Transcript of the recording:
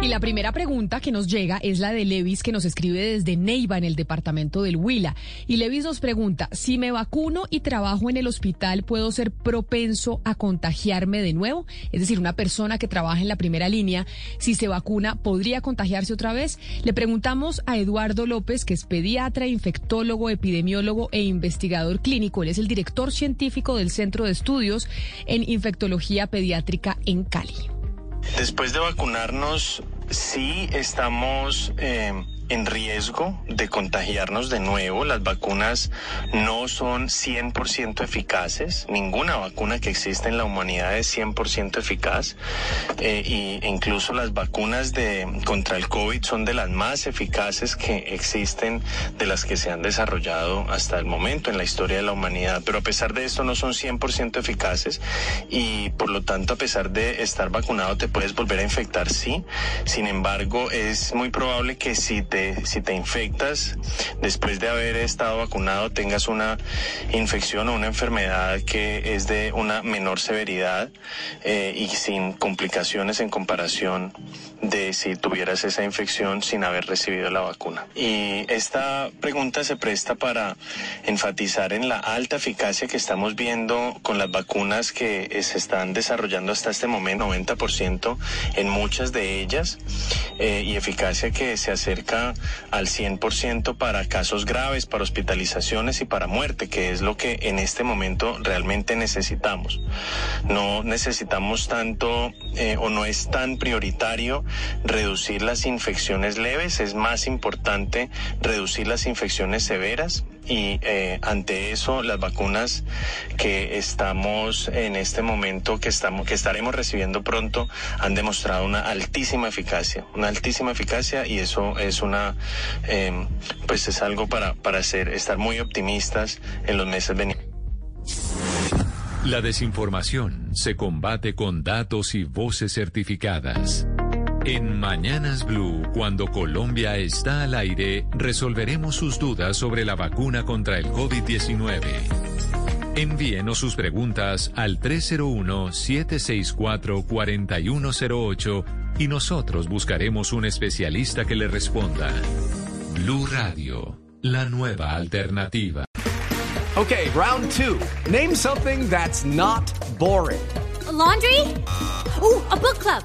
Y la primera pregunta que nos llega es la de Levis, que nos escribe desde Neiva, en el departamento del Huila. Y Levis nos pregunta, si me vacuno y trabajo en el hospital, ¿puedo ser propenso a contagiarme de nuevo? Es decir, una persona que trabaja en la primera línea, si se vacuna, ¿podría contagiarse otra vez? Le preguntamos a Eduardo López, que es pediatra, infectólogo, epidemiólogo e investigador clínico. Él es el director científico del Centro de Estudios en Infectología Pediátrica en Cali. Después de vacunarnos, sí estamos eh, en riesgo de contagiarnos de nuevo. Las vacunas no son 100% eficaces. Ninguna vacuna que existe en la humanidad es 100% eficaz. Eh, y incluso las vacunas de, contra el COVID son de las más eficaces que existen, de las que se han desarrollado hasta el momento en la historia de la humanidad. Pero a pesar de esto no son 100% eficaces y por lo tanto a pesar de estar vacunado te puedes volver a infectar, sí. Sin embargo, es muy probable que si te si te infectas después de haber estado vacunado tengas una infección o una enfermedad que es de una menor severidad eh, y sin complicaciones en comparación de si tuvieras esa infección sin haber recibido la vacuna. Y esta pregunta se presta para enfatizar en la alta eficacia que estamos viendo con las vacunas que se están desarrollando hasta este momento, 90% en muchas de ellas, eh, y eficacia que se acerca al 100% para casos graves, para hospitalizaciones y para muerte, que es lo que en este momento realmente necesitamos. No necesitamos tanto eh, o no es tan prioritario reducir las infecciones leves, es más importante reducir las infecciones severas y eh, ante eso las vacunas que estamos en este momento que estamos que estaremos recibiendo pronto han demostrado una altísima eficacia una altísima eficacia y eso es una eh, pues es algo para para hacer estar muy optimistas en los meses venideros la desinformación se combate con datos y voces certificadas en Mañanas Blue, cuando Colombia está al aire, resolveremos sus dudas sobre la vacuna contra el COVID-19. Envíenos sus preguntas al 301-764-4108 y nosotros buscaremos un especialista que le responda. Blue Radio, la nueva alternativa. Okay, round two. Name something that's not boring. laundry? Ooh, a book club.